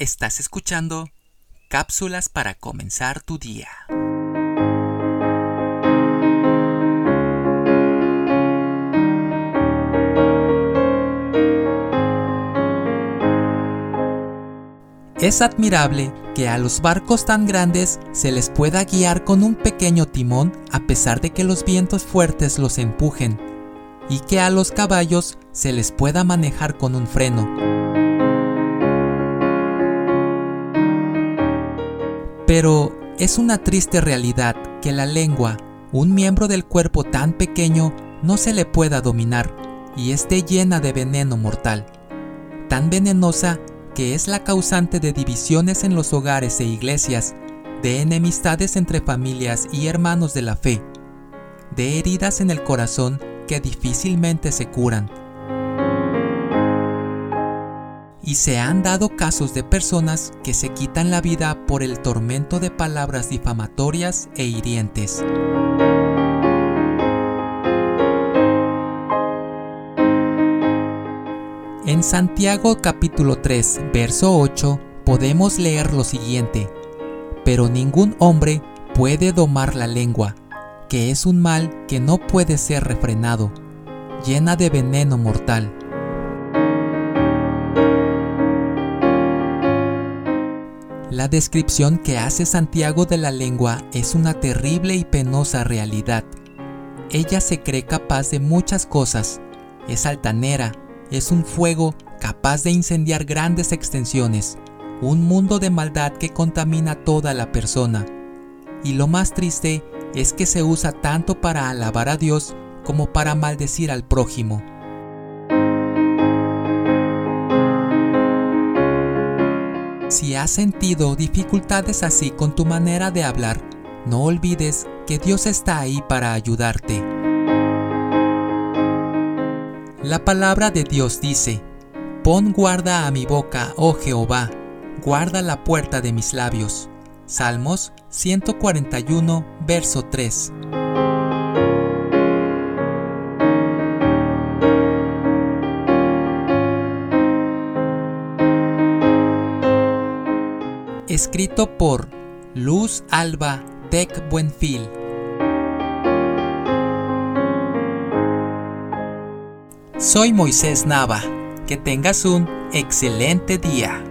Estás escuchando cápsulas para comenzar tu día. Es admirable que a los barcos tan grandes se les pueda guiar con un pequeño timón a pesar de que los vientos fuertes los empujen, y que a los caballos se les pueda manejar con un freno. Pero es una triste realidad que la lengua, un miembro del cuerpo tan pequeño, no se le pueda dominar y esté llena de veneno mortal, tan venenosa que es la causante de divisiones en los hogares e iglesias, de enemistades entre familias y hermanos de la fe, de heridas en el corazón que difícilmente se curan. Y se han dado casos de personas que se quitan la vida por el tormento de palabras difamatorias e hirientes. En Santiago capítulo 3, verso 8, podemos leer lo siguiente, pero ningún hombre puede domar la lengua, que es un mal que no puede ser refrenado, llena de veneno mortal. La descripción que hace Santiago de la lengua es una terrible y penosa realidad. Ella se cree capaz de muchas cosas, es altanera, es un fuego capaz de incendiar grandes extensiones, un mundo de maldad que contamina toda la persona. Y lo más triste es que se usa tanto para alabar a Dios como para maldecir al prójimo. Si has sentido dificultades así con tu manera de hablar, no olvides que Dios está ahí para ayudarte. La palabra de Dios dice, Pon guarda a mi boca, oh Jehová, guarda la puerta de mis labios. Salmos 141, verso 3. Escrito por Luz Alba Tec Buenfil. Soy Moisés Nava. Que tengas un excelente día.